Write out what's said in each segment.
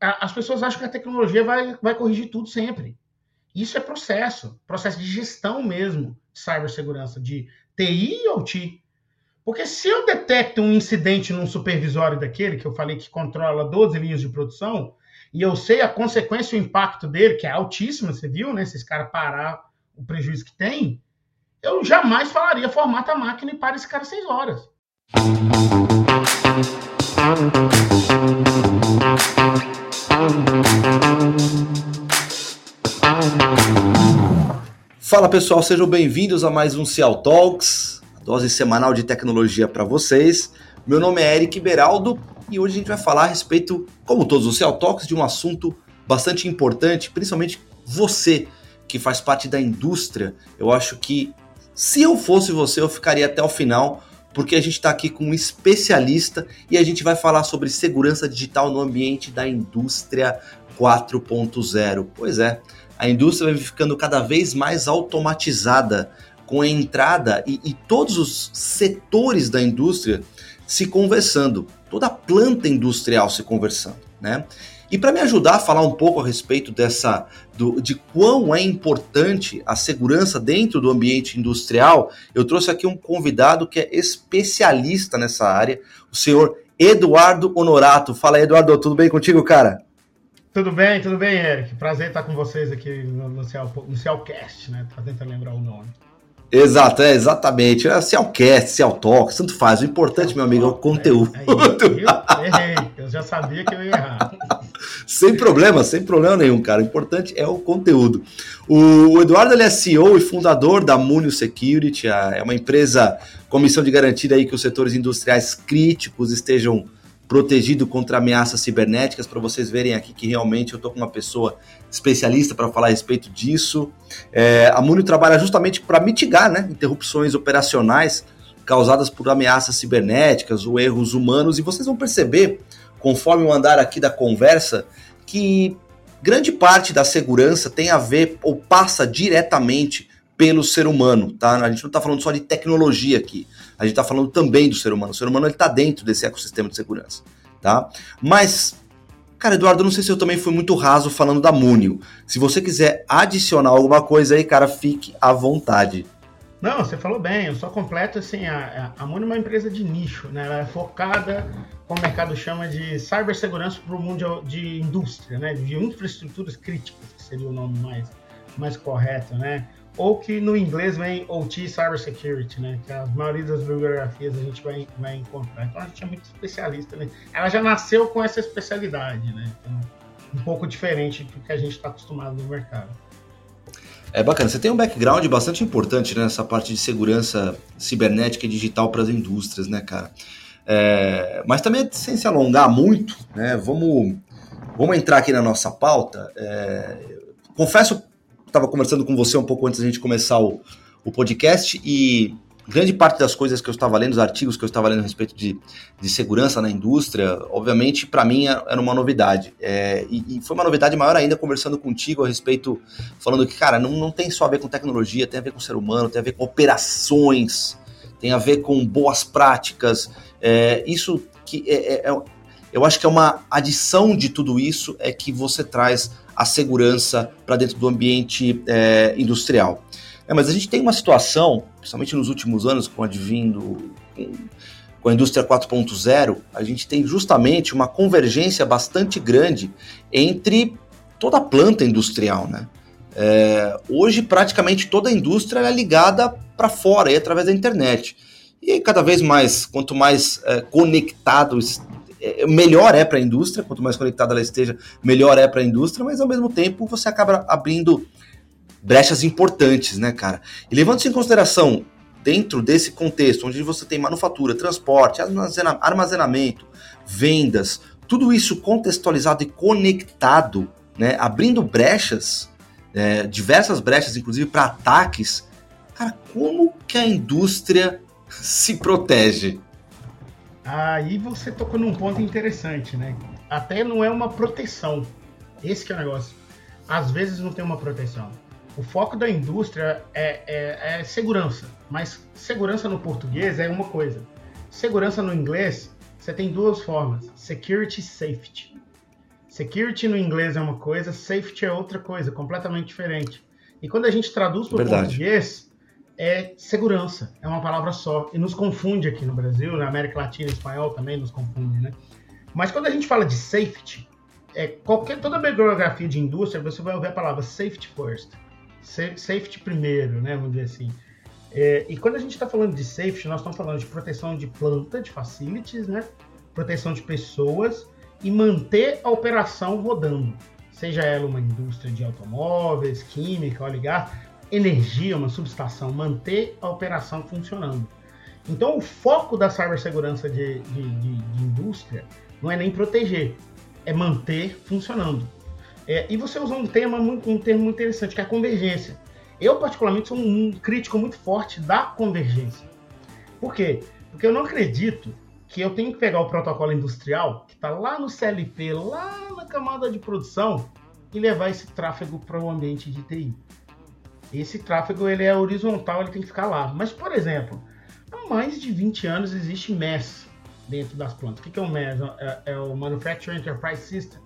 as pessoas acham que a tecnologia vai, vai corrigir tudo sempre. Isso é processo, processo de gestão mesmo de cibersegurança, de TI e OT. Porque se eu detecto um incidente num supervisório daquele, que eu falei que controla 12 linhas de produção, e eu sei a consequência e o impacto dele, que é altíssimo, você viu, né? Se esse cara parar o prejuízo que tem, eu jamais falaria formata a máquina e para esse cara seis horas. Fala pessoal, sejam bem-vindos a mais um Cial Talks, dose semanal de tecnologia para vocês. Meu nome é Eric Beraldo e hoje a gente vai falar a respeito, como todos os Cial Talks, de um assunto bastante importante, principalmente você que faz parte da indústria. Eu acho que se eu fosse você, eu ficaria até o final, porque a gente está aqui com um especialista e a gente vai falar sobre segurança digital no ambiente da indústria 4.0. Pois é, a indústria vai ficando cada vez mais automatizada com a entrada e, e todos os setores da indústria se conversando, toda a planta industrial se conversando, né? E para me ajudar a falar um pouco a respeito dessa do, de quão é importante a segurança dentro do ambiente industrial, eu trouxe aqui um convidado que é especialista nessa área, o senhor Eduardo Honorato. Fala Eduardo, tudo bem contigo, cara? Tudo bem, tudo bem, Eric. Prazer estar com vocês aqui no, no, Cial, no Cialcast, né? Tá tentando lembrar o nome. Exato, é exatamente. É Cialcast, Cialtalk, tanto faz. O importante, meu amigo, é o conteúdo. É, é, errei, eu já sabia que eu ia errar. Sem problema, sem problema nenhum, cara. O importante é o conteúdo. O Eduardo ele é CEO e fundador da Munio Security, é uma empresa com missão de garantir aí que os setores industriais críticos estejam protegido contra ameaças cibernéticas, para vocês verem aqui que realmente eu estou com uma pessoa especialista para falar a respeito disso. É, a Munio trabalha justamente para mitigar né, interrupções operacionais causadas por ameaças cibernéticas ou erros humanos, e vocês vão perceber, conforme o andar aqui da conversa, que grande parte da segurança tem a ver ou passa diretamente pelo ser humano, tá? A gente não está falando só de tecnologia aqui, a gente está falando também do ser humano. O ser humano está dentro desse ecossistema de segurança, tá? Mas, cara, Eduardo, não sei se eu também fui muito raso falando da Munio. Se você quiser adicionar alguma coisa aí, cara, fique à vontade. Não, você falou bem, eu só completo assim, a, a Munio é uma empresa de nicho, né? Ela é focada, como o mercado chama, de cibersegurança para o mundo de, de indústria, né? De infraestruturas críticas, que seria o nome mais, mais correto, né? ou que no inglês vem OT Cybersecurity, né? Que a maioria das bibliografias a gente vai, vai encontrar. Então a gente é muito especialista, né? Ela já nasceu com essa especialidade, né? Então, um pouco diferente do que a gente está acostumado no mercado. É bacana. Você tem um background bastante importante né, nessa parte de segurança cibernética e digital para as indústrias, né, cara? É, mas também, sem se alongar muito, né, vamos, vamos entrar aqui na nossa pauta. É, confesso estava conversando com você um pouco antes da gente começar o, o podcast e grande parte das coisas que eu estava lendo, os artigos que eu estava lendo a respeito de, de segurança na indústria, obviamente, para mim era uma novidade. É, e, e, foi uma novidade maior ainda conversando contigo a respeito, falando que, cara, não, não tem só a ver com tecnologia, tem a ver com ser humano, tem a ver com operações, tem a ver com boas práticas. É, isso que é, é, é eu acho que é uma adição de tudo isso é que você traz a segurança para dentro do ambiente é, industrial. É, mas a gente tem uma situação, principalmente nos últimos anos, com advindo com, com a indústria 4.0, a gente tem justamente uma convergência bastante grande entre toda a planta industrial, né? É, hoje praticamente toda a indústria é ligada para fora, através da internet. E cada vez mais, quanto mais é, conectado é, melhor é para a indústria, quanto mais conectada ela esteja, melhor é para a indústria, mas ao mesmo tempo você acaba abrindo brechas importantes, né, cara? E levando-se em consideração, dentro desse contexto, onde você tem manufatura, transporte, armazenamento, vendas, tudo isso contextualizado e conectado, né, abrindo brechas, é, diversas brechas, inclusive para ataques, cara, como que a indústria se protege? Aí você tocou num ponto interessante, né? Até não é uma proteção. Esse é o negócio. Às vezes não tem uma proteção. O foco da indústria é, é, é segurança, mas segurança no português é uma coisa. Segurança no inglês, você tem duas formas: security e safety. Security no inglês é uma coisa, safety é outra coisa, completamente diferente. E quando a gente traduz para o português, é segurança, é uma palavra só. E nos confunde aqui no Brasil, na América Latina, espanhol também nos confunde, né? Mas quando a gente fala de safety, é, qualquer, toda a bibliografia de indústria, você vai ouvir a palavra safety first. Safety primeiro, né? Vamos dizer assim. É, e quando a gente está falando de safety, nós estamos falando de proteção de planta, de facilities, né? Proteção de pessoas e manter a operação rodando. Seja ela uma indústria de automóveis, química, óleo e gás, energia, uma subestação, manter a operação funcionando. Então, o foco da cibersegurança de, de, de, de indústria não é nem proteger, é manter funcionando. É, e você usou um, tema, um termo muito interessante, que é a convergência. Eu, particularmente, sou um crítico muito forte da convergência. Por quê? Porque eu não acredito que eu tenho que pegar o protocolo industrial, que está lá no CLP, lá na camada de produção, e levar esse tráfego para o ambiente de TI. Esse tráfego ele é horizontal, ele tem que ficar lá. Mas, por exemplo, há mais de 20 anos existe MES dentro das plantas. O que é o MES? É, é o Manufacturing Enterprise System,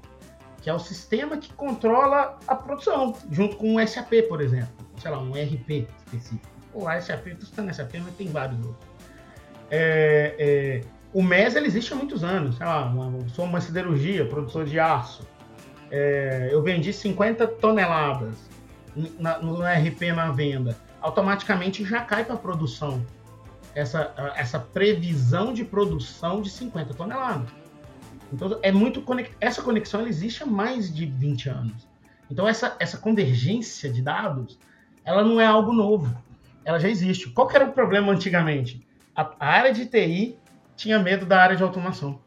que é o sistema que controla a produção, junto com o SAP, por exemplo. Sei lá, um RP específico. O SAP, estou citando SAP, mas tem vários outros. É, é, o MES ele existe há muitos anos. Sei lá, uma, sou uma siderurgia, produtor de aço. É, eu vendi 50 toneladas na, no RP na venda. Automaticamente já cai para produção essa, essa previsão de produção de 50 toneladas. Então, é muito essa conexão ela existe há mais de 20 anos. Então, essa, essa convergência de dados, ela não é algo novo. Ela já existe. Qual era o problema antigamente? A, a área de TI tinha medo da área de automação.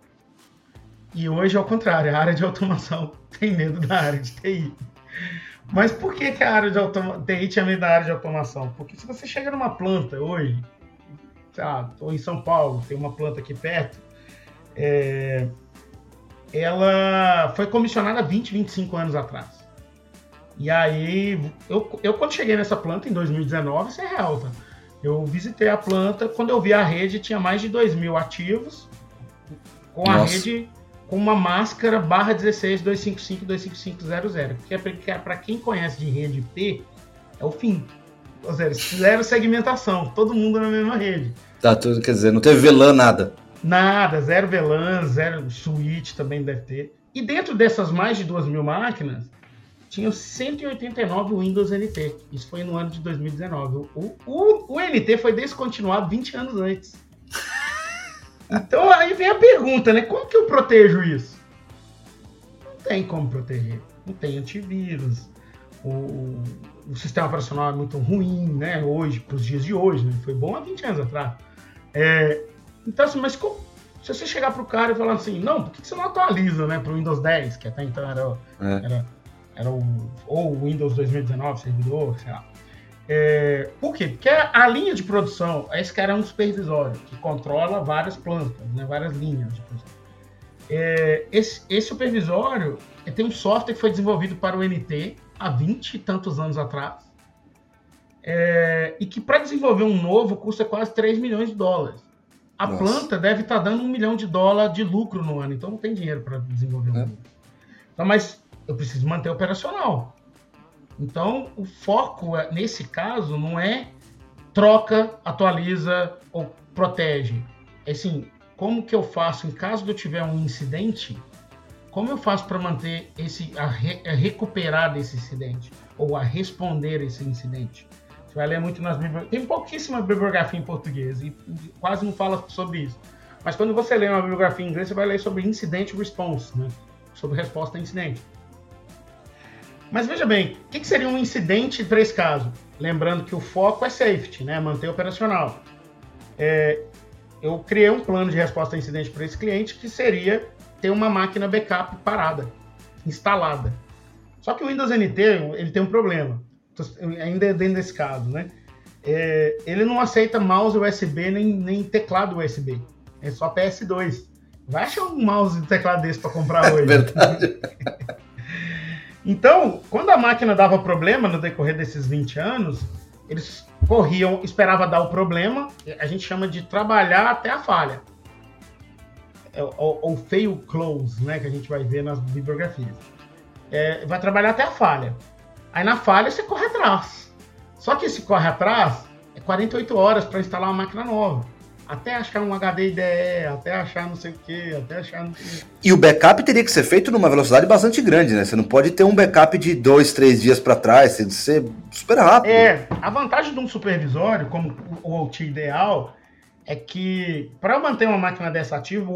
E hoje, ao contrário, a área de automação tem medo da área de TI. Mas por que, que a área de automa... TI tinha medo da área de automação? Porque se você chega numa planta hoje, sei lá, estou em São Paulo, tem uma planta aqui perto, é... ela foi comissionada 20, 25 anos atrás. E aí, eu, eu quando cheguei nessa planta em 2019, isso é real, tá? Eu visitei a planta, quando eu vi a rede, tinha mais de 2 mil ativos, com a Nossa. rede com uma máscara barra 16 255 25500, que é para quem conhece de rede P, é o fim. Ou seja, zero segmentação, todo mundo na mesma rede. Tá, tudo, quer dizer, não teve VLAN nada. Nada, zero VLAN, zero switch também deve ter. E dentro dessas mais de 2 mil máquinas, tinham 189 Windows NT. Isso foi no ano de 2019. O, o, o NT foi descontinuado 20 anos antes. Então aí vem a pergunta, né? Como que eu protejo isso? Não tem como proteger. Não tem antivírus. O, o sistema operacional é muito ruim, né? Hoje, para os dias de hoje, né? Foi bom há 20 anos atrás. É, então, assim, mas como, se você chegar para o cara e falar assim, não, por que você não atualiza, né? Para o Windows 10, que até então era, é. era, era o, ou o Windows 2019, servidor, sei lá. É, por quê? Porque a linha de produção, esse cara é um supervisório que controla várias plantas, né, várias linhas de produção. É, esse, esse, supervisório tem um software que foi desenvolvido para o NT há 20 e tantos anos atrás. É, e que para desenvolver um novo custa quase 3 milhões de dólares. A Nossa. planta deve estar tá dando um milhão de dólares de lucro no ano, então não tem dinheiro para desenvolver é. Então, mas eu preciso manter operacional. Então, o foco é, nesse caso não é troca, atualiza ou protege. É assim, como que eu faço em caso de eu tiver um incidente? Como eu faço para manter esse a, re, a, recuperar desse incidente ou a responder esse incidente? Vai ler muito nas tem pouquíssima bibliografia em português e quase não fala sobre isso. Mas quando você lê uma bibliografia em inglês, você vai ler sobre incident response, né? Sobre resposta a incidente. Mas veja bem, o que, seria um incidente para esse caso? Lembrando que o foco é safety, né? manter operacional. É, eu criei um plano de resposta a incidente para esse cliente que seria ter uma máquina backup parada, instalada. Só que o Windows NT ele tem um problema, ainda dentro desse caso, né? É, ele não aceita mouse USB nem, nem teclado USB, é só PS2. Vai achar um mouse e teclado desse para comprar hoje. É verdade. Então, quando a máquina dava problema no decorrer desses 20 anos, eles corriam, esperava dar o problema, a gente chama de trabalhar até a falha. é, ou, fail close, né, que a gente vai ver nas bibliografias. É, vai trabalhar até a falha. Aí na falha você corre atrás. Só que esse corre atrás é 48 horas para instalar uma máquina nova até achar um HD IDE, até achar não sei o que, até achar não sei E o backup teria que ser feito numa velocidade bastante grande, né? Você não pode ter um backup de dois, três dias para trás, tem que ser super rápido. É, a vantagem de um supervisório, como o OT ideal, é que para manter uma máquina dessa ativa,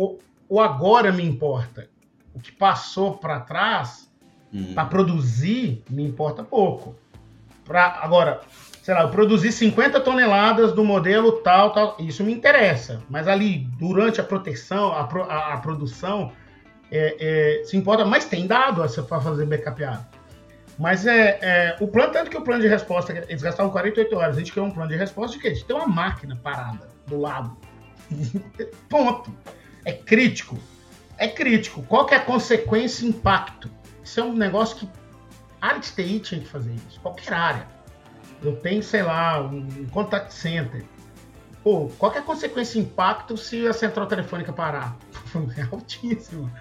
o agora me importa. O que passou para trás, hum. para produzir, me importa pouco. Pra, agora, sei lá, eu produzi 50 toneladas do modelo tal, tal, isso me interessa. Mas ali, durante a proteção, a, a, a produção, é, é, se importa, mas tem dado para fazer backupeado. Mas é, é, o plano, tanto que o plano de resposta, eles gastavam 48 horas, a gente criou um plano de resposta de quê? De ter uma máquina parada do lado. Ponto. É crítico. É crítico. Qual que é a consequência e impacto? Isso é um negócio que a área de TI tinha que fazer isso. Qualquer área eu tenho, sei lá, um contact center. Pô, qual é a consequência e impacto se a central telefônica parar? É altíssimo.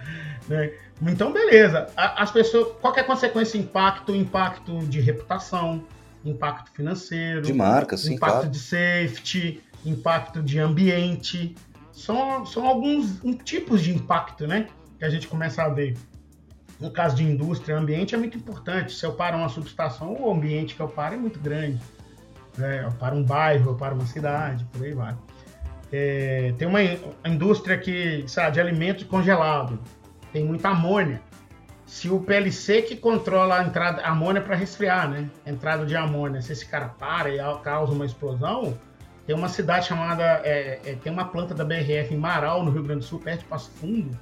Né? Então, beleza. As pessoas, qual é a consequência e impacto? Impacto de reputação, impacto financeiro, de marca, sim, impacto claro. de safety, impacto de ambiente. São, são alguns tipos de impacto, né? Que a gente começa a ver. No caso de indústria, ambiente é muito importante. Se eu paro uma subestação, o ambiente que eu paro é muito grande. É, eu paro um bairro, eu paro uma cidade, por aí vai. É, tem uma indústria que, sabe, de alimento congelado, tem muita amônia. Se o PLC que controla a entrada, amônia para resfriar, né? A entrada de amônia, se esse cara para e causa uma explosão, tem uma cidade chamada, é, é, tem uma planta da BRF em Marau, no Rio Grande do Sul, perto de Passo Fundo,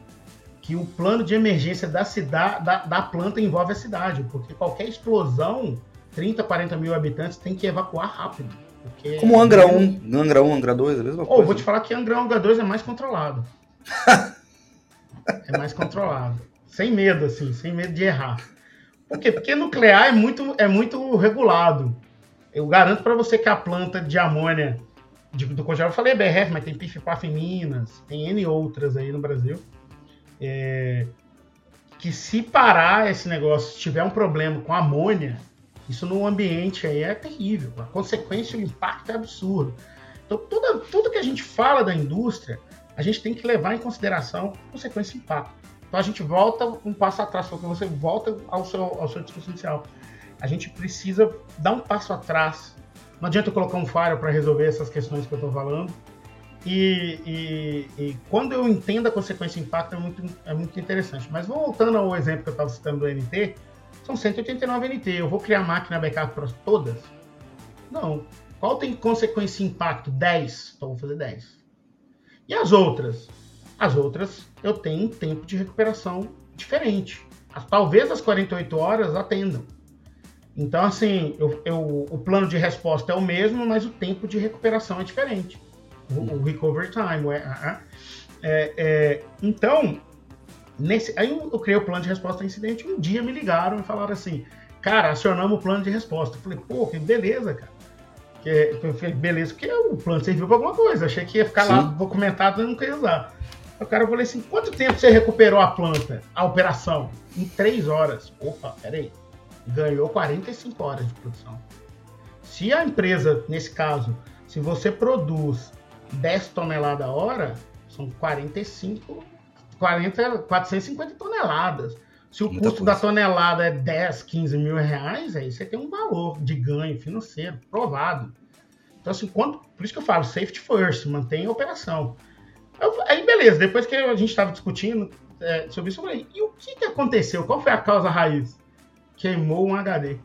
que o plano de emergência da, cidade, da, da planta envolve a cidade, porque qualquer explosão, 30, 40 mil habitantes tem que evacuar rápido. Como Angra 1, Angra 1, Angra 2, é a mesma coisa. Oh, vou te falar que Angra 1, Angra 2 é mais controlado. é mais controlado. Sem medo, assim, sem medo de errar. Por quê? Porque nuclear é muito, é muito regulado. Eu garanto para você que a planta de amônia de, do congelador, eu falei BRF, mas tem PIF-PAF em Minas, tem N outras aí no Brasil é, que se parar esse negócio, se tiver um problema com amônia, isso no ambiente aí é terrível. A consequência, o impacto é absurdo. Então, tudo, tudo que a gente fala da indústria, a gente tem que levar em consideração consequência e impacto. Então, a gente volta um passo atrás, porque você volta ao seu, ao seu discurso inicial. A gente precisa dar um passo atrás. Não adianta eu colocar um firewall para resolver essas questões que eu estou falando. E, e, e, quando eu entendo a consequência e impacto é muito, é muito interessante. Mas voltando ao exemplo que eu estava citando do NT, são 189 NT. Eu vou criar máquina backup para todas? Não. Qual tem consequência e impacto? 10. Então vou fazer 10. E as outras? As outras eu tenho um tempo de recuperação diferente. Talvez as 48 horas atendam. Então, assim, eu, eu, o plano de resposta é o mesmo, mas o tempo de recuperação é diferente o recovery time. É, é, é, então, nesse, aí eu criei o plano de resposta a incidente. Um dia me ligaram e falaram assim: Cara, acionamos o plano de resposta. Eu falei: Pô, que beleza, cara. Que, eu falei, beleza, porque o plano serviu para alguma coisa. Achei que ia ficar Sim. lá documentado e não queria usar. O cara falou assim: quanto tempo você recuperou a planta, a operação? Em três horas. Opa, peraí. Ganhou 45 horas de produção. Se a empresa, nesse caso, se você produz 10 toneladas a hora, são 45, 40, 450 toneladas. Se o Muita custo coisa. da tonelada é 10, 15 mil reais, aí você tem um valor de ganho financeiro provado. Então, assim, quando, por isso que eu falo safety first, mantém a operação. Eu, aí, beleza, depois que a gente estava discutindo é, sobre isso, eu falei, e o que, que aconteceu? Qual foi a causa raiz? Queimou um HD.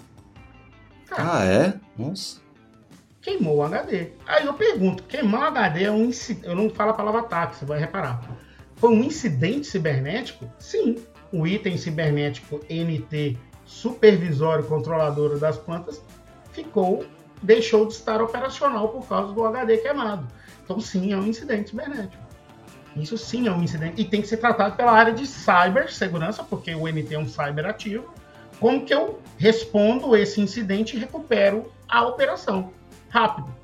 Cara, ah, é? Nossa queimou o HD. Aí eu pergunto, queimar o HD é um incidente. Eu não falo a palavra ataque, você vai reparar. Foi um incidente cibernético? Sim. O item cibernético NT supervisório controlador das plantas ficou, deixou de estar operacional por causa do HD queimado. Então, sim, é um incidente cibernético. Isso sim é um incidente. E tem que ser tratado pela área de cibersegurança, porque o NT é um cyber ativo. Como que eu respondo esse incidente e recupero a operação? Rápido.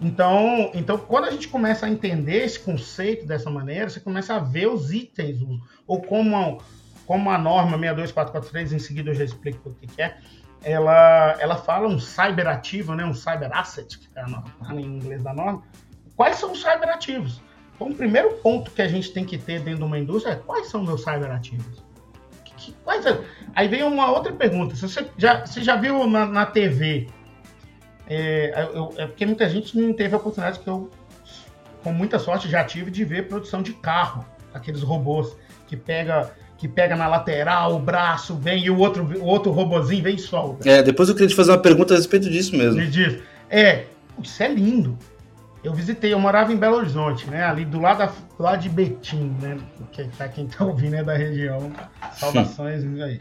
Então, então, quando a gente começa a entender esse conceito dessa maneira, você começa a ver os itens, ou como, como a norma 62443, em seguida eu já explico o que, é, ela, ela fala um cyber ativo, né, um cyber asset, que está tá em inglês da norma. Quais são os cyber ativos? Então, o primeiro ponto que a gente tem que ter dentro de uma indústria é quais são meus cyber ativos? Que, que, quais, é? aí vem uma outra pergunta. Você já, você já viu na, na TV é, eu, é porque muita gente não teve a oportunidade que eu, com muita sorte, já tive de ver produção de carro, aqueles robôs que pega que pega na lateral, o braço vem e o outro, o outro robozinho vem e solta. É, depois eu queria te fazer uma pergunta a respeito disso mesmo. Me diz. É, isso é lindo. Eu visitei, eu morava em Belo Horizonte, né? Ali do lado, da, do lado de Betim, né? Que, pra quem tá ouvindo é da região. Saudações aí.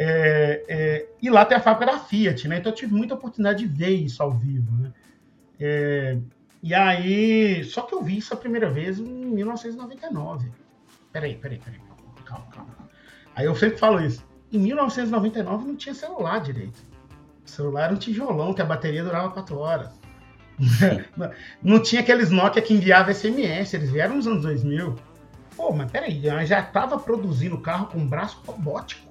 É, é, e lá tem a fábrica da Fiat, né? Então eu tive muita oportunidade de ver isso ao vivo, né? É, e aí, só que eu vi isso a primeira vez em 1999. Peraí, peraí, peraí. Calma, calma. Aí eu sempre falo isso. Em 1999 não tinha celular direito. O celular era um tijolão que a bateria durava 4 horas. não tinha aqueles Nokia que enviavam SMS, eles vieram nos anos 2000. Pô, mas peraí, já estava produzindo carro com braço robótico.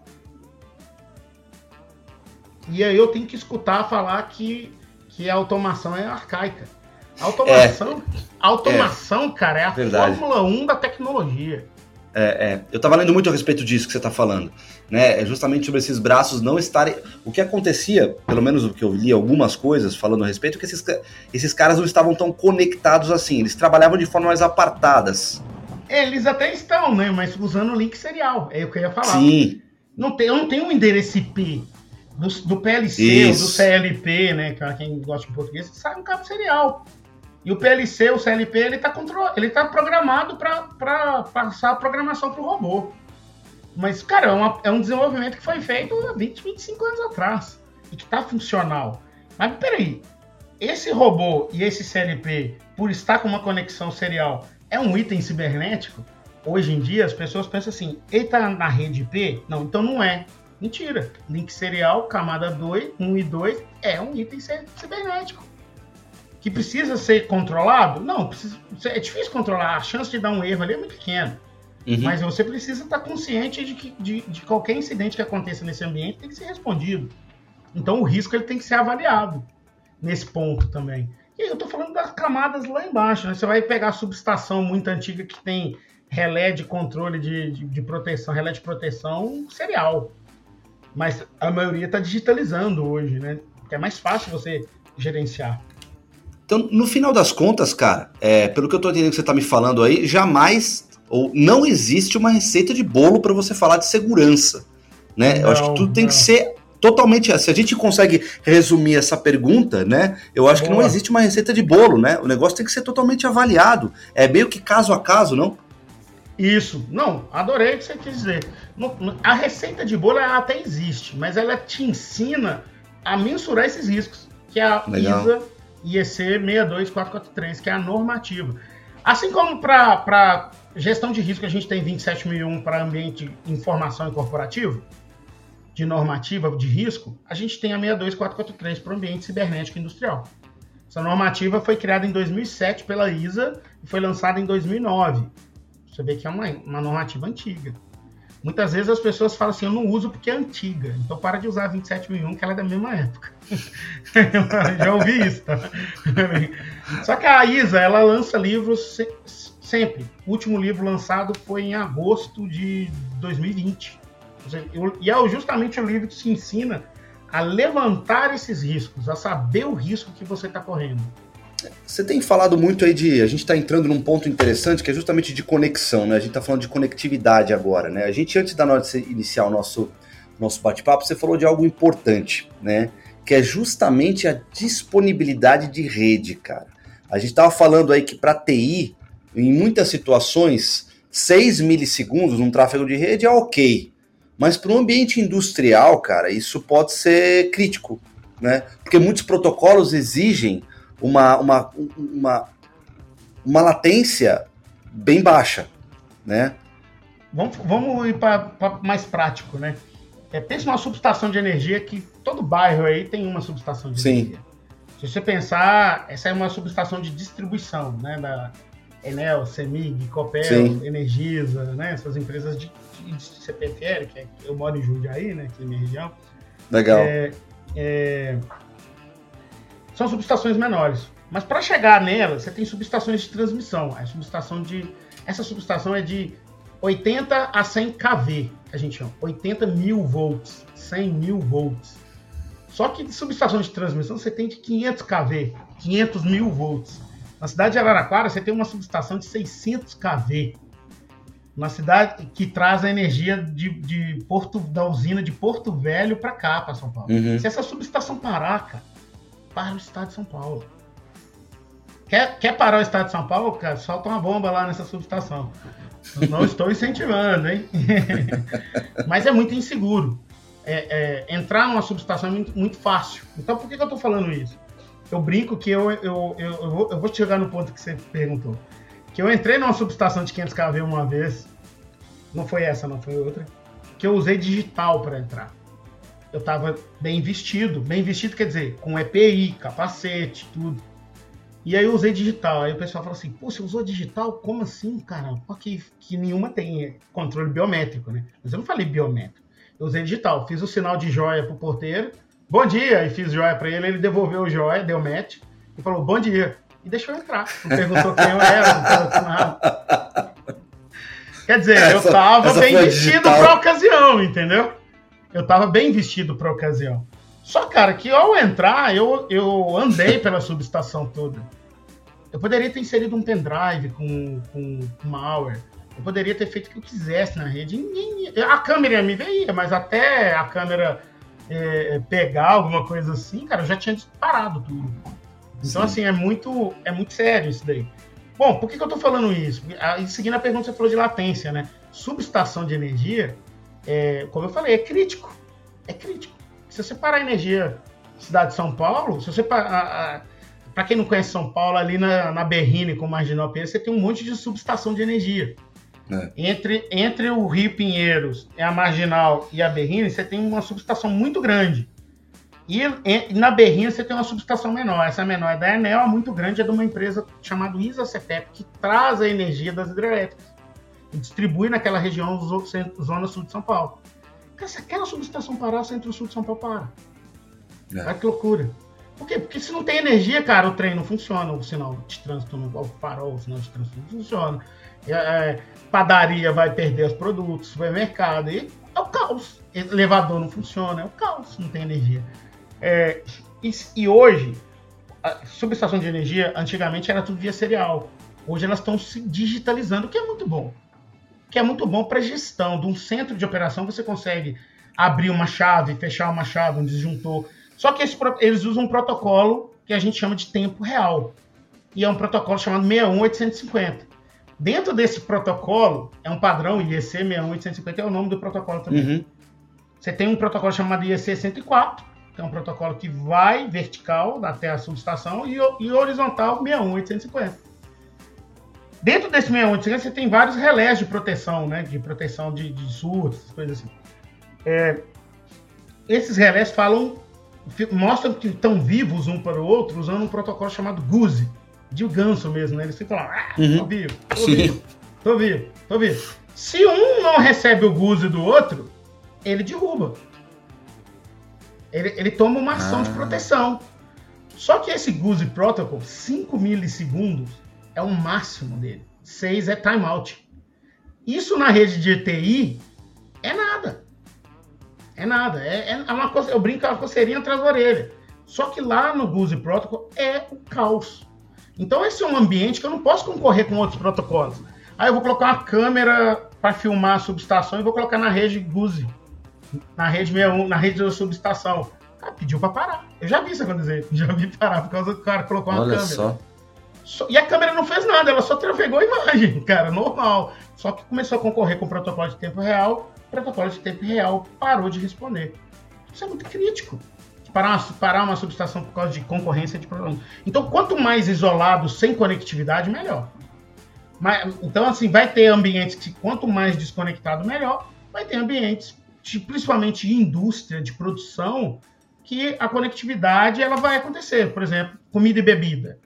E aí eu tenho que escutar falar que, que a automação é arcaica. A automação, é, automação é, cara, é a verdade. Fórmula 1 da tecnologia. É, é, eu estava lendo muito a respeito disso que você está falando, né? É justamente sobre esses braços não estarem. O que acontecia, pelo menos o que eu li algumas coisas falando a respeito, é que esses, esses caras não estavam tão conectados assim. Eles trabalhavam de forma mais apartadas. Eles até estão, né? Mas usando o link serial. É o que eu ia falar. Sim. Não tem, eu não tenho um endereço IP do, do PLC Isso. ou do CLP, né? Quem gosta de português, sai um cabo serial. E o PLC, o CLP, ele está ele tá programado para passar a programação para o robô. Mas, cara, é, uma, é, um desenvolvimento que foi feito há 20, 25 anos atrás e que está funcional. Mas peraí, esse robô e esse CLP, por estar com uma conexão serial, é um item cibernético? Hoje em dia, as pessoas pensam assim: ele está na rede IP? Não, então não é. Mentira. Link serial, camada 2, 1 e 2 é um item cibernético. Que precisa ser controlado? Não, precisa, é difícil controlar. A chance de dar um erro ali é muito pequena. Uhum. Mas você precisa estar consciente de que de, de, qualquer incidente que aconteça nesse ambiente tem que ser respondido. Então o risco ele tem que ser avaliado nesse ponto também. E eu estou falando das camadas lá embaixo. Né? Você vai pegar a subestação muito antiga que tem relé de controle de, de, de proteção, relé de proteção serial. Mas a maioria está digitalizando hoje, né? Que é mais fácil você gerenciar. Então, no final das contas, cara, é, pelo que eu estou entendendo que você está me falando aí, jamais ou não existe uma receita de bolo para você falar de segurança, né? Não, eu acho que tudo tem não. que ser totalmente. Se a gente consegue resumir essa pergunta, né? Eu acho Boa. que não existe uma receita de bolo, né? O negócio tem que ser totalmente avaliado. É meio que caso a caso, não? Isso. Não, adorei o que você quis dizer. A receita de bolo até existe, mas ela te ensina a mensurar esses riscos, que é a Legal. ISA IEC 62443, que é a normativa. Assim como para gestão de risco a gente tem 27001 para ambiente informação e corporativo, de normativa de risco, a gente tem a 62443 para o ambiente cibernético industrial. Essa normativa foi criada em 2007 pela ISA e foi lançada em 2009. Você vê que é uma, uma normativa antiga. Muitas vezes as pessoas falam assim, eu não uso porque é antiga, então para de usar a 27001, que ela é da mesma época. Já ouvi isso, tá? Só que a Isa, ela lança livros se sempre. O último livro lançado foi em agosto de 2020. E é justamente o livro que se ensina a levantar esses riscos, a saber o risco que você está correndo. Você tem falado muito aí de. A gente está entrando num ponto interessante que é justamente de conexão, né? A gente está falando de conectividade agora, né? A gente, antes da noite iniciar o nosso, nosso bate-papo, você falou de algo importante, né? Que é justamente a disponibilidade de rede, cara. A gente estava falando aí que para TI, em muitas situações, 6 milissegundos num tráfego de rede é ok. Mas para um ambiente industrial, cara, isso pode ser crítico, né? Porque muitos protocolos exigem uma, uma, uma, uma latência bem baixa, né? Vamos, vamos ir para mais prático, né? É, pense numa subestação de energia que todo bairro aí tem uma subestação de Sim. energia. Se você pensar, essa é uma subestação de distribuição, né? Da Enel, Semig, Copel, Sim. Energisa, né? Essas empresas de, de CPFL, que é, eu moro em Jundiaí, né? Aqui na minha região. Legal. É, é, são subestações menores. Mas para chegar nela, você tem subestações de transmissão. A subestação de. Essa subestação é de 80 a 100 kV, a gente chama. 80 mil volts, 100 mil volts. Só que de subestação de transmissão você tem de 500 kV, 500 mil volts. Na cidade de Araraquara você tem uma subestação de 600 kV. Na cidade que traz a energia de, de Porto, da usina de Porto Velho para cá, para São Paulo. Uhum. Se essa subestação parar, cara, para o estado de São Paulo. Quer, quer parar o estado de São Paulo, cara? Solta uma bomba lá nessa subestação. Não estou incentivando, hein? Mas é muito inseguro é, é, entrar numa subestação é muito, muito fácil. Então, por que, que eu estou falando isso? Eu brinco que eu, eu, eu, eu, vou, eu vou chegar no ponto que você perguntou. Que eu entrei numa subestação de 500 kV uma vez, não foi essa, não foi outra, que eu usei digital para entrar. Eu estava bem vestido, bem vestido quer dizer, com EPI, capacete, tudo. E aí eu usei digital. Aí o pessoal falou assim: pô, você usou digital? Como assim, cara? Porque que nenhuma tem controle biométrico, né? Mas eu não falei biométrico eu usei digital. Fiz o sinal de joia pro porteiro. Bom dia! E fiz joia para ele. Ele devolveu o joia, deu match e falou bom dia. E deixou eu entrar. Não perguntou quem eu era, não perguntou nada. Quer dizer, essa, eu tava bem vestido para ocasião, entendeu? Eu tava bem vestido para ocasião. Só, cara, que ao entrar, eu, eu andei pela subestação toda. Eu poderia ter inserido um pendrive com, com malware. Eu poderia ter feito o que eu quisesse na rede. Ninguém, a câmera me ver, mas até a câmera é, pegar alguma coisa assim, cara, eu já tinha disparado tudo. Então, Sim. assim, é muito, é muito sério isso daí. Bom, por que, que eu tô falando isso? Ah, seguindo a pergunta, você falou de latência, né? Subestação de energia, é, como eu falei, é crítico. É crítico. Se você parar a energia cidade de São Paulo, se você para quem não conhece São Paulo, ali na, na Berrine com Marginal Pinheiro, você tem um monte de subestação de energia. É. Entre, entre o Rio Pinheiros, a Marginal e a Berrine, você tem uma subestação muito grande. E, e na Berrine você tem uma subestação menor. Essa menor é da Enel, é muito grande, é de uma empresa chamada ISACETEP, que traz a energia das hidrelétricas distribui naquela região, zona sul de São Paulo. se aquela subestação parar, o centro-sul de São Paulo para. É. Olha que loucura. Por quê? Porque se não tem energia, cara, o trem não funciona, o sinal de trânsito, não, o farol, o sinal de trânsito não funciona. É, padaria vai perder os produtos, supermercado, e é o caos. Elevador não funciona, é o caos, não tem energia. É, e, e, hoje, a subestação de energia, antigamente era tudo via serial. Hoje elas estão se digitalizando, o que é muito bom. Que é muito bom para gestão. De um centro de operação você consegue abrir uma chave, fechar uma chave, um disjuntor. Só que esse, eles usam um protocolo que a gente chama de tempo real. E é um protocolo chamado 61850. Dentro desse protocolo, é um padrão IEC 61850, é o nome do protocolo também. Uhum. Você tem um protocolo chamado IEC 104, que é um protocolo que vai vertical até a subestação, e, e horizontal 61850. Dentro desse 61850, você tem vários relés de proteção, né? De proteção de, de surtos, coisas assim. É, esses relés falam, mostram que estão vivos um para o outro usando um protocolo chamado GUSE, de ganso mesmo, né? Eles ficam lá, ah, uhum. tô vivo, tô vivo, tô vivo, tô vivo. Se um não recebe o guze do outro, ele derruba. Ele, ele toma uma ação ah. de proteção. Só que esse Guzi Protocol, 5 milissegundos é o máximo dele. 6 é timeout. Isso na rede de ETI é nada. É nada. É, é uma coisa, eu brinco, é uma coceirinha atrás da orelha. Só que lá no Guzi Protocol é o caos. Então esse é um ambiente que eu não posso concorrer com outros protocolos. Aí eu vou colocar uma câmera para filmar a subestação e vou colocar na rede GUSE, na rede 61, na rede da subestação. Cara, pediu para parar. Eu já vi isso acontecer. Já vi parar por causa do cara colocou uma Olha câmera. Só. E a câmera não fez nada, ela só trafegou a imagem, cara, normal. Só que começou a concorrer com o protocolo de tempo real, o protocolo de tempo real parou de responder. Isso é muito crítico parar, parar uma subestação por causa de concorrência de problemas. Então, quanto mais isolado, sem conectividade, melhor. Mas, então, assim, vai ter ambientes que, quanto mais desconectado, melhor. Vai ter ambientes, de, principalmente indústria de produção, que a conectividade ela vai acontecer. Por exemplo, comida e bebida.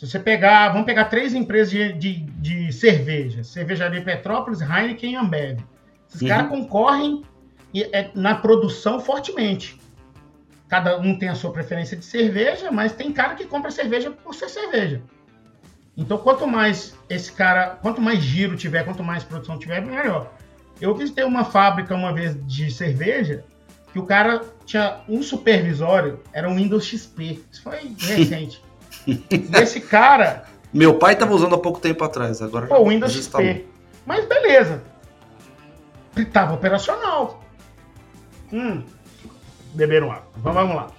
Se você pegar, vamos pegar três empresas de, de, de cerveja: Cervejaria Petrópolis, Heineken e Ambev. Esses uhum. caras concorrem é, na produção fortemente. Cada um tem a sua preferência de cerveja, mas tem cara que compra cerveja por ser cerveja. Então, quanto mais esse cara, quanto mais giro tiver, quanto mais produção tiver, melhor. Eu visitei uma fábrica uma vez de cerveja que o cara tinha um supervisório, era um Windows XP. Isso foi recente. Esse cara. Meu pai estava usando há pouco tempo atrás, agora. Pô, Windows XP. Mas beleza. Tava operacional. Hum. Beberam água. Vamos lá.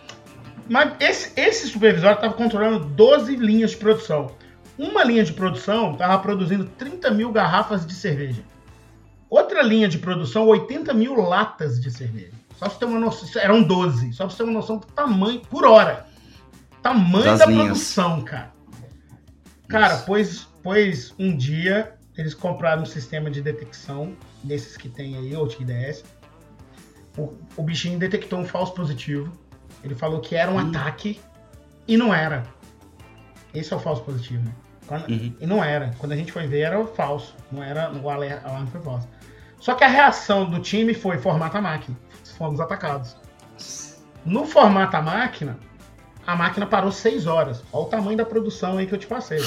Mas esse, esse supervisório estava controlando 12 linhas de produção. Uma linha de produção estava produzindo 30 mil garrafas de cerveja. Outra linha de produção, 80 mil latas de cerveja. Só pra você ter uma noção. Eram 12. Só pra você ter uma noção do tamanho por hora. Tamanho das da linhas. produção, cara. Cara, pois, pois um dia eles compraram um sistema de detecção desses que tem aí, o TIDS. O, o bichinho detectou um falso positivo. Ele falou que era um hum. ataque e não era. Esse é o falso positivo. Né? Quando, uhum. E não era. Quando a gente foi ver, era falso. Não era. O alarme foi falso. Só que a reação do time foi formata a máquina. Fomos atacados. No formata a máquina, a máquina parou seis horas. Olha o tamanho da produção aí que eu te passei.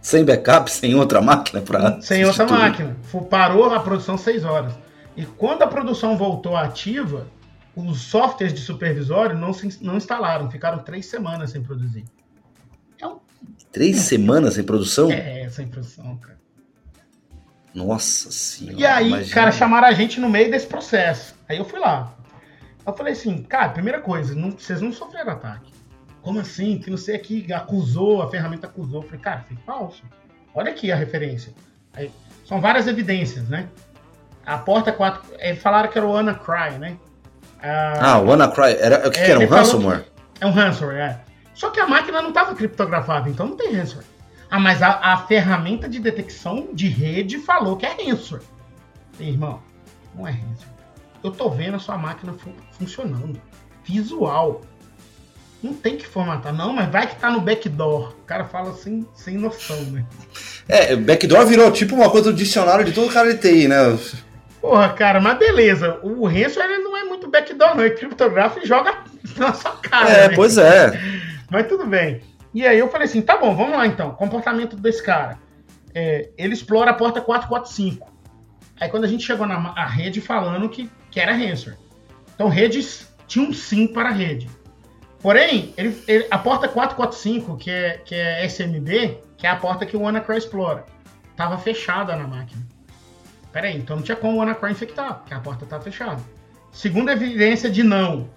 Sem backup, sem outra máquina para. Sem outra máquina. Parou a produção seis horas. E quando a produção voltou ativa, os softwares de supervisório não, se, não instalaram, ficaram três semanas sem produzir. Três semanas sem produção? É, sem produção, cara. Nossa senhora. E aí, imagina. cara, chamaram a gente no meio desse processo. Aí eu fui lá. Eu falei assim, cara, primeira coisa, não, vocês não sofreram ataque. Como assim? Que não sei aqui, acusou, a ferramenta acusou. Eu falei, cara, foi falso. Olha aqui a referência. Aí, são várias evidências, né? A porta 4. É, falaram que era o WannaCry, né? Ah, o WannaCry. Era, o que, é, que era? Um ransomware? É um ransomware, é. Só que a máquina não estava criptografada, então não tem ransomware. Ah, mas a, a, ferramenta de detecção de rede falou que é ransomware. Irmão, não é ransomware. Eu tô vendo a sua máquina fu funcionando. Visual. Não tem que formatar, não, mas vai que tá no backdoor. O cara fala assim, sem noção, né? É, backdoor virou tipo uma coisa do dicionário de todo cara de TI, né? Porra, cara, mas beleza. O ransomware ele não é muito backdoor, não. Ele criptografa e joga na sua cara. É, né? pois é. Mas tudo bem. E aí eu falei assim, tá bom, vamos lá então. Comportamento desse cara. É, ele explora a porta 445. Aí quando a gente chegou na a rede falando que, que era ransomware. Então redes tinha um sim para a rede. Porém, ele, ele, a porta 445, que é, que é SMB, que é a porta que o WannaCry explora, estava fechada na máquina. Peraí, então não tinha como o WannaCry infectar, porque a porta estava fechada. Segunda evidência de não,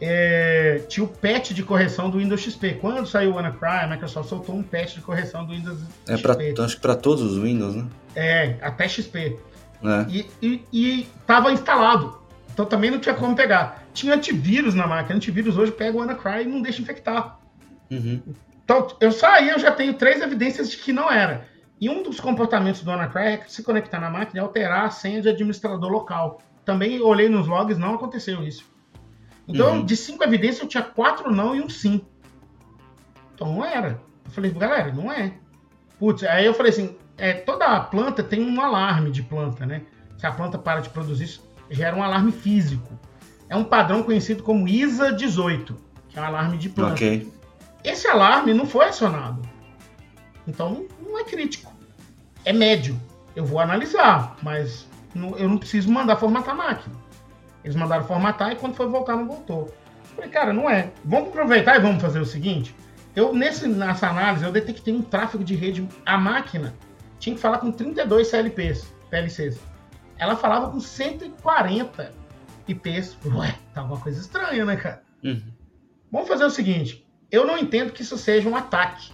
é, tinha o patch de correção do Windows XP. Quando saiu o WannaCry, a Microsoft soltou um patch de correção do Windows é XP. Pra, acho que para todos os Windows, né? É, até XP. É. E, e, e tava instalado. Então também não tinha como pegar. Tinha antivírus na máquina. Antivírus hoje pega o WannaCry e não deixa infectar. Uhum. Então eu saí, eu já tenho três evidências de que não era. E um dos comportamentos do WannaCry é se conectar na máquina e alterar a senha de administrador local. Também olhei nos logs, não aconteceu isso. Então, uhum. de cinco evidências, eu tinha quatro não e um sim. Então não era. Eu falei, galera, não é. Putz, aí eu falei assim, é, toda a planta tem um alarme de planta, né? Se a planta para de produzir, gera um alarme físico. É um padrão conhecido como ISA 18, que é um alarme de planta. Okay. Esse alarme não foi acionado. Então não é crítico. É médio. Eu vou analisar, mas não, eu não preciso mandar formatar a máquina. Eles mandaram formatar e quando foi voltar não voltou. falei, cara, não é. Vamos aproveitar e vamos fazer o seguinte. Eu, nesse, nessa análise, eu detectei um tráfego de rede. A máquina tinha que falar com 32 CLPs, PLCs. Ela falava com 140 IPs. Ué, tá alguma coisa estranha, né, cara? Uhum. Vamos fazer o seguinte. Eu não entendo que isso seja um ataque.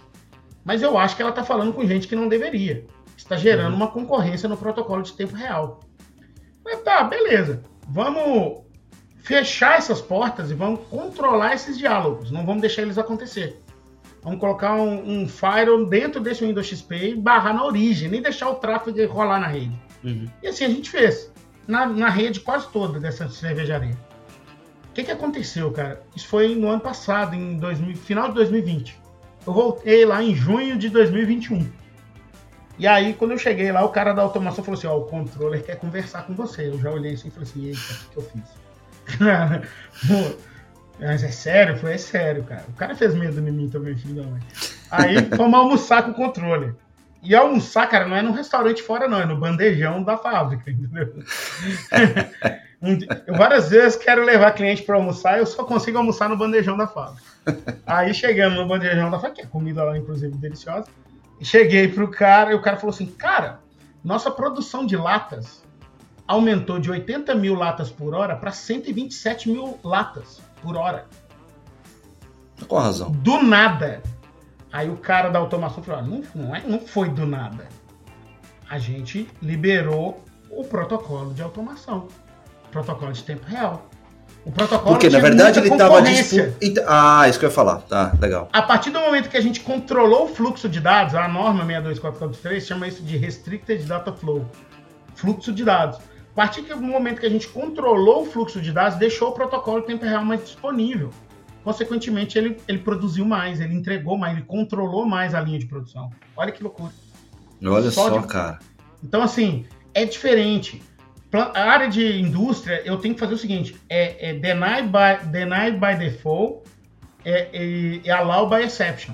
Mas eu acho que ela tá falando com gente que não deveria. Está gerando uhum. uma concorrência no protocolo de tempo real. Mas tá, beleza vamos fechar essas portas e vamos controlar esses diálogos, não vamos deixar eles acontecer. Vamos colocar um, um firewall dentro desse Windows XP e barrar na origem, nem deixar o tráfego rolar na rede. Uhum. E assim a gente fez, na, na rede quase toda dessa cervejaria. O que, que aconteceu, cara? Isso foi no ano passado, em 2000, final de 2020. Eu voltei lá em junho de 2021. E aí, quando eu cheguei lá, o cara da automação falou assim: Ó, o controller quer conversar com você. Eu já olhei assim e falei assim: Eita, o que eu fiz? Mas é sério? Falei: É sério, cara. O cara fez medo em mim também, filho da mãe. Aí, fomos almoçar com o controller. E almoçar, cara, não é no restaurante fora, não, é no bandejão da fábrica, entendeu? eu várias vezes quero levar cliente para almoçar, eu só consigo almoçar no bandejão da fábrica. Aí chegando no bandejão da fábrica, que é comida lá, inclusive, deliciosa, cheguei pro cara e o cara falou assim: Cara, nossa produção de latas aumentou de 80 mil latas por hora para 127 mil latas por hora. Qual a razão? Do nada. Aí o cara da automação falou: ah, não, não, é, não foi do nada. A gente liberou o protocolo de automação. Protocolo de tempo real. O protocolo Porque, na verdade, ele estava disposto. Ah, isso que eu ia falar. Tá, legal. A partir do momento que a gente controlou o fluxo de dados, a norma 62443 chama isso de Restricted Data Flow fluxo de dados. A partir do momento que a gente controlou o fluxo de dados, deixou o protocolo de tempo real mais disponível. Consequentemente, ele, ele produziu mais, ele entregou mais, ele controlou mais a linha de produção. Olha que loucura. Olha só, só de... cara. Então, assim, é diferente. A área de indústria, eu tenho que fazer o seguinte: é, é deny, by, deny by default é, é, é allow by exception.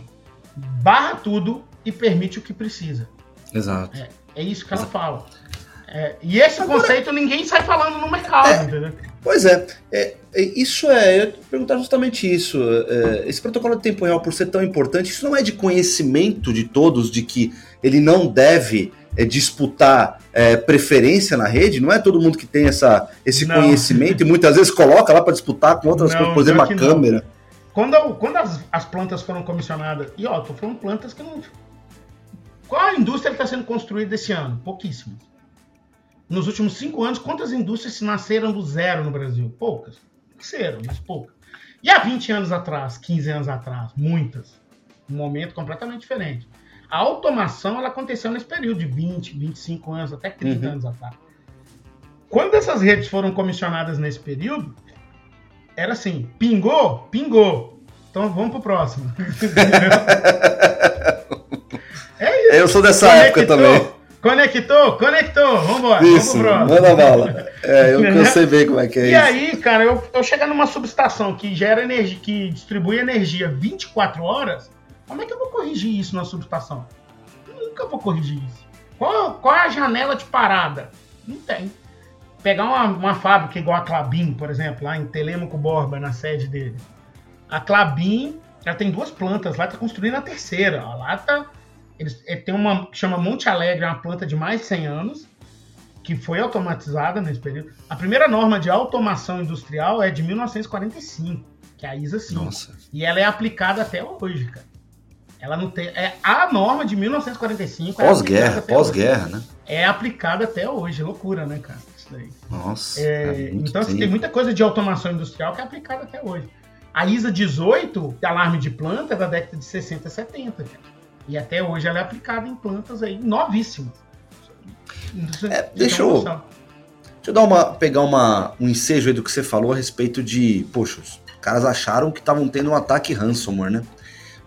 Barra tudo e permite o que precisa. Exato. É, é isso que ela Exato. fala. É, e esse Agora, conceito ninguém sai falando no mercado, é, entendeu? Pois é, é, é, isso é, eu ia perguntar justamente isso. É, esse protocolo de tempo real, por ser tão importante, isso não é de conhecimento de todos de que ele não deve é, disputar preferência na rede? Não é todo mundo que tem essa, esse não. conhecimento e muitas vezes coloca lá para disputar com outras não, coisas, por exemplo, uma câmera. Quando, quando as, as, plantas foram comissionadas, e ó, tô falando plantas que não. Qual a indústria está sendo construída esse ano? Pouquíssimas nos últimos cinco anos, quantas indústrias nasceram do zero no Brasil? Poucas. Nasceram, mas poucas. E há 20 anos atrás, 15 anos atrás? Muitas. Um momento completamente diferente. A automação ela aconteceu nesse período de 20, 25 anos, até 30 uhum. anos atrás. Quando essas redes foram comissionadas nesse período, era assim: pingou, pingou. Então vamos pro próximo. é isso. Eu sou dessa Conectou, época também. Conectou, conectou, vambora. Isso, manda bala. É, eu, eu sei bem como é que é e isso. E aí, cara, eu, eu chegar numa subestação que gera energia, que distribui energia 24 horas, como é que eu vou corrigir isso na subestação? Eu nunca vou corrigir isso. Qual, qual é a janela de parada? Não tem. Pegar uma, uma fábrica igual a Clabin, por exemplo, lá em Telemaco Borba, na sede dele. A Clabin, ela tem duas plantas lá, tá construindo a terceira. Lá tá eles, é, tem uma que chama Monte Alegre, é uma planta de mais de 100 anos, que foi automatizada nesse período. A primeira norma de automação industrial é de 1945, que é a ISA 5. Nossa. E ela é aplicada até hoje, cara. Ela não tem. É a norma de 1945. É pós-guerra, é pós-guerra, né? É aplicada até hoje. Loucura, né, cara? Isso daí. Nossa. É, é então, assim, tem muita coisa de automação industrial que é aplicada até hoje. A ISA 18, alarme de planta, é da década de 60 e 70, cara. E até hoje ela é aplicada em plantas aí novíssimas. É, deixa eu, deixa eu dar uma, pegar uma, um ensejo aí do que você falou a respeito de, poxa, os caras acharam que estavam tendo um ataque ransomware, né?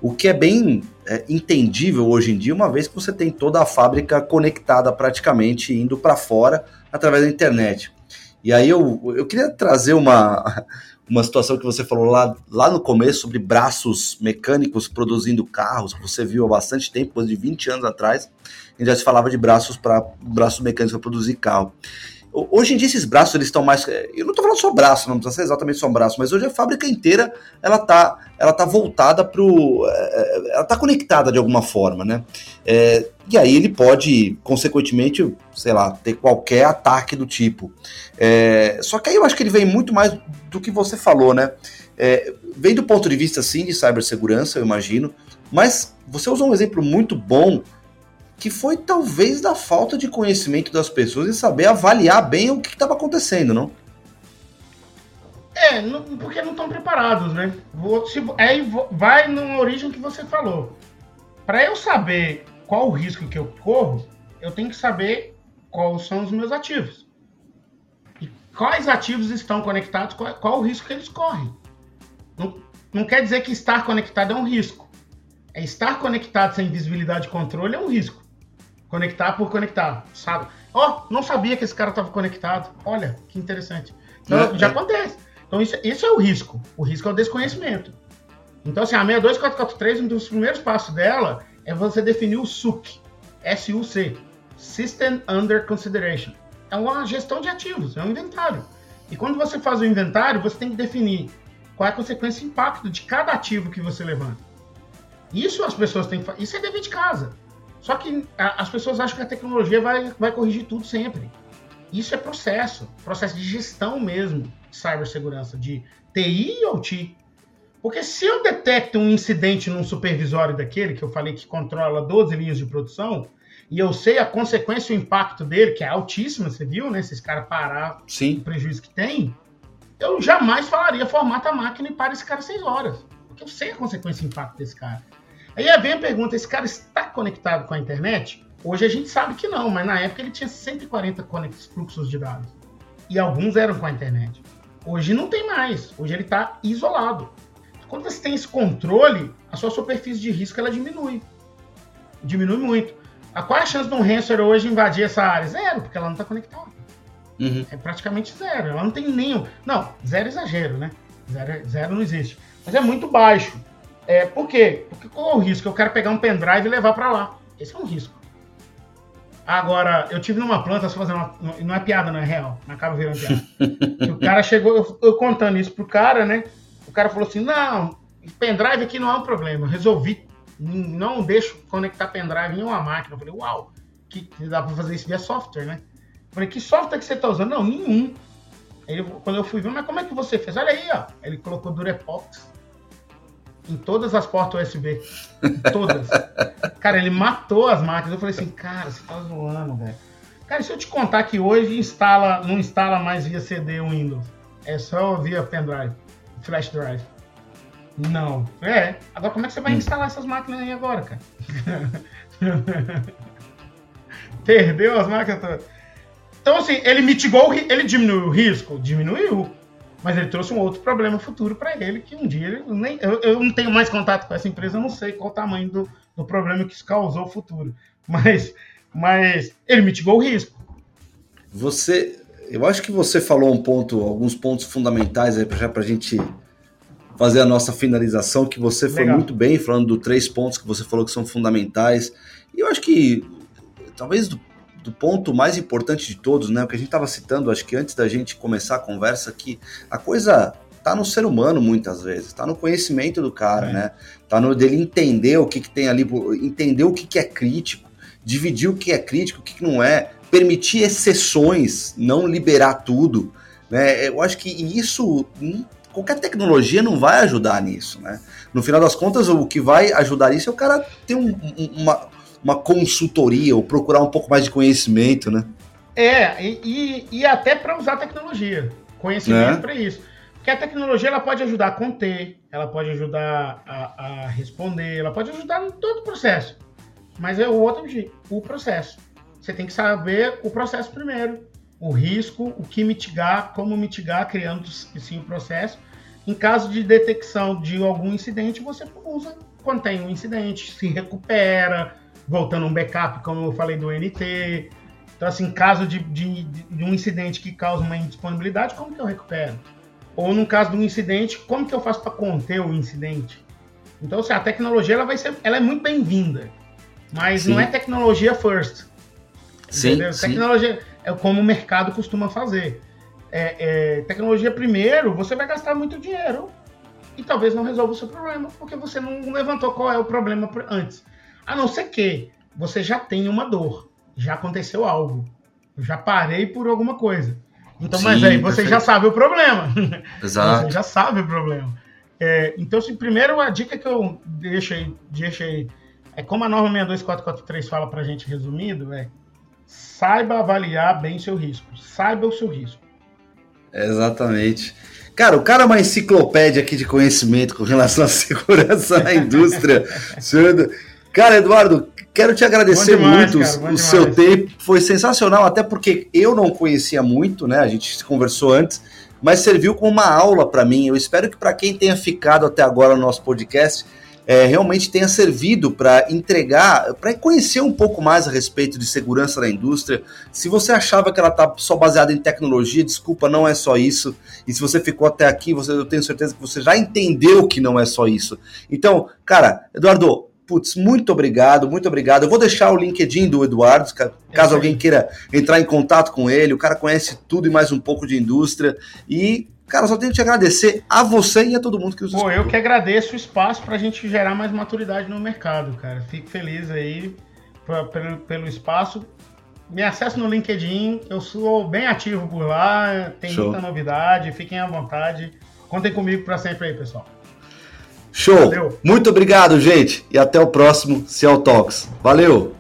O que é bem é, entendível hoje em dia, uma vez que você tem toda a fábrica conectada praticamente indo para fora através da internet. E aí eu, eu queria trazer uma, uma situação que você falou lá, lá no começo sobre braços mecânicos produzindo carros, que você viu há bastante tempo, coisa de 20 anos atrás, a gente já se falava de braços para braços mecânicos para produzir carro. Hoje em dia esses braços eles estão mais, eu não estou falando só braço, não precisa ser exatamente só um braço, mas hoje a fábrica inteira ela tá, ela tá voltada para é, é, ela tá conectada de alguma forma, né? É, e aí ele pode, consequentemente, sei lá, ter qualquer ataque do tipo. É, só que aí eu acho que ele vem muito mais do que você falou, né? É, vem do ponto de vista, sim, de cibersegurança, eu imagino, mas você usou um exemplo muito bom que foi talvez da falta de conhecimento das pessoas e saber avaliar bem o que estava acontecendo, não? É, não, porque não estão preparados, né? Se, aí vai na origem que você falou. Para eu saber qual o risco que eu corro, eu tenho que saber quais são os meus ativos. E quais ativos estão conectados, qual, qual o risco que eles correm. Não, não quer dizer que estar conectado é um risco. É estar conectado sem visibilidade e controle é um risco. Conectar por conectar, sabe? Ó, oh, não sabia que esse cara estava conectado. Olha, que interessante. Então, é, já é. acontece. Então, isso, isso é o risco. O risco é o desconhecimento. Então, assim, a 62443, um dos primeiros passos dela é você definir o SUC. S-U-C. System Under Consideration. É uma gestão de ativos, é um inventário. E quando você faz o inventário, você tem que definir qual é a consequência e impacto de cada ativo que você levanta. Isso as pessoas têm que Isso é dever de casa. Só que a, as pessoas acham que a tecnologia vai, vai corrigir tudo sempre. Isso é processo, processo de gestão mesmo de cibersegurança, de TI ou TI. Porque se eu detecto um incidente num supervisório daquele, que eu falei que controla 12 linhas de produção, e eu sei a consequência e o impacto dele, que é altíssimo, você viu, né? Se esse cara parar Sim. o prejuízo que tem, eu jamais falaria formata a máquina e para esse cara seis horas. Porque eu sei a consequência e o impacto desse cara. Aí vem a pergunta: esse cara está conectado com a internet? Hoje a gente sabe que não, mas na época ele tinha 140 fluxos de dados. E alguns eram com a internet. Hoje não tem mais. Hoje ele está isolado. Quando você tem esse controle, a sua superfície de risco ela diminui. Diminui muito. A qual é a chance de um ransomware hoje invadir essa área? Zero, porque ela não está conectada. Uhum. É praticamente zero. Ela não tem nenhum. Não, zero é exagero, né? Zero, zero não existe. Mas é muito baixo. É, por quê? Porque qual é o risco? Eu quero pegar um pendrive e levar para lá. Esse é um risco. Agora, eu tive numa planta, só fazendo uma, não é piada, não é real, não acaba virando piada. o cara chegou, eu, eu, contando isso pro cara, né? O cara falou assim: não, pendrive aqui não é um problema, eu resolvi. Não deixo conectar pendrive em uma máquina. Eu falei, uau, que, dá para fazer isso via software, né? Eu falei, que software que você tá usando? Não, nenhum. Ele, quando eu fui ver, mas como é que você fez? Olha aí, ó. Ele colocou Durepox em todas as portas USB. Em todas. cara, ele matou as máquinas. Eu falei assim, cara, você tá zoando, velho. Cara, se eu te contar que hoje instala, não instala mais via CD o Windows. É só via pendrive, flash drive. Não. É. Agora como é que você vai hum. instalar essas máquinas aí agora, cara? Perdeu as máquinas todas. Então, assim, ele mitigou, ele diminuiu o risco? Diminuiu. Mas ele trouxe um outro problema futuro para ele, que um dia ele nem. Eu, eu, não tenho mais contato com essa empresa, eu não sei qual o tamanho do, do problema que isso causou no futuro. Mas, mas ele mitigou o risco. Você. Eu acho que você falou um ponto, alguns pontos fundamentais aí já para a gente fazer a nossa finalização, que você Legal. foi muito bem, falando dos três pontos que você falou que são fundamentais. E eu acho que talvez do do ponto mais importante de todos, né? O que a gente estava citando, acho que antes da gente começar a conversa, que a coisa tá no ser humano muitas vezes, tá no conhecimento do cara, é. né? Tá no dele entender o que, que tem ali, entender o que, que é crítico, dividir o que é crítico, o que, que não é, permitir exceções, não liberar tudo, né? Eu acho que isso hum, qualquer tecnologia não vai ajudar nisso, né? No final das contas, o que vai ajudar isso é o cara ter um, uma, uma consultoria ou procurar um pouco mais de conhecimento, né? É, e, e até para usar tecnologia, conhecimento é. para isso. Porque a tecnologia ela pode ajudar a conter, ela pode ajudar a, a responder, ela pode ajudar em todo o processo. Mas é o outro o processo. Você tem que saber o processo primeiro, o risco, o que mitigar, como mitigar, criando sim o processo. Em caso de detecção de algum incidente, você usa, contém um incidente, se recupera, voltando um backup, como eu falei do NT. Então, assim, caso de, de, de, um incidente que causa uma indisponibilidade, como que eu recupero? Ou no caso de um incidente, como que eu faço para conter o incidente? Então, assim, a tecnologia ela vai ser, ela é muito bem-vinda, mas sim. não é tecnologia first. Sim, entendeu? Sim. Tecnologia é como o mercado costuma fazer. É, é, tecnologia primeiro, você vai gastar muito dinheiro e talvez não resolva o seu problema, porque você não levantou qual é o problema antes. A não ser que você já tenha uma dor, já aconteceu algo, eu já parei por alguma coisa. Então, Sim, mas aí você perfeito. já sabe o problema. Exato. você já sabe o problema. É, então, se, primeiro, a dica que eu deixo aí, deixo aí é como a norma 62443 fala para a gente resumido, é saiba avaliar bem seu risco. Saiba o seu risco. Exatamente. Cara, o cara é uma enciclopédia aqui de conhecimento com relação à segurança na indústria. Cara, Eduardo, Quero te agradecer demais, muito cara, o demais. seu tempo, foi sensacional, até porque eu não conhecia muito, né? A gente conversou antes, mas serviu como uma aula para mim. Eu espero que para quem tenha ficado até agora no nosso podcast, é, realmente tenha servido para entregar, para conhecer um pouco mais a respeito de segurança da indústria. Se você achava que ela está só baseada em tecnologia, desculpa, não é só isso. E se você ficou até aqui, você, eu tenho certeza que você já entendeu que não é só isso. Então, cara, Eduardo, putz, muito obrigado, muito obrigado. Eu vou deixar o LinkedIn do Eduardo, caso alguém queira entrar em contato com ele. O cara conhece tudo e mais um pouco de indústria. E Cara, só tenho que te agradecer a você e a todo mundo que nos Pô, eu que agradeço o espaço para a gente gerar mais maturidade no mercado, cara. Fico feliz aí pra, pelo, pelo espaço. Me acesso no LinkedIn, eu sou bem ativo por lá, tem Show. muita novidade, fiquem à vontade. Contem comigo para sempre aí, pessoal. Show! Valeu. Muito obrigado, gente, e até o próximo Ciel Talks. Valeu!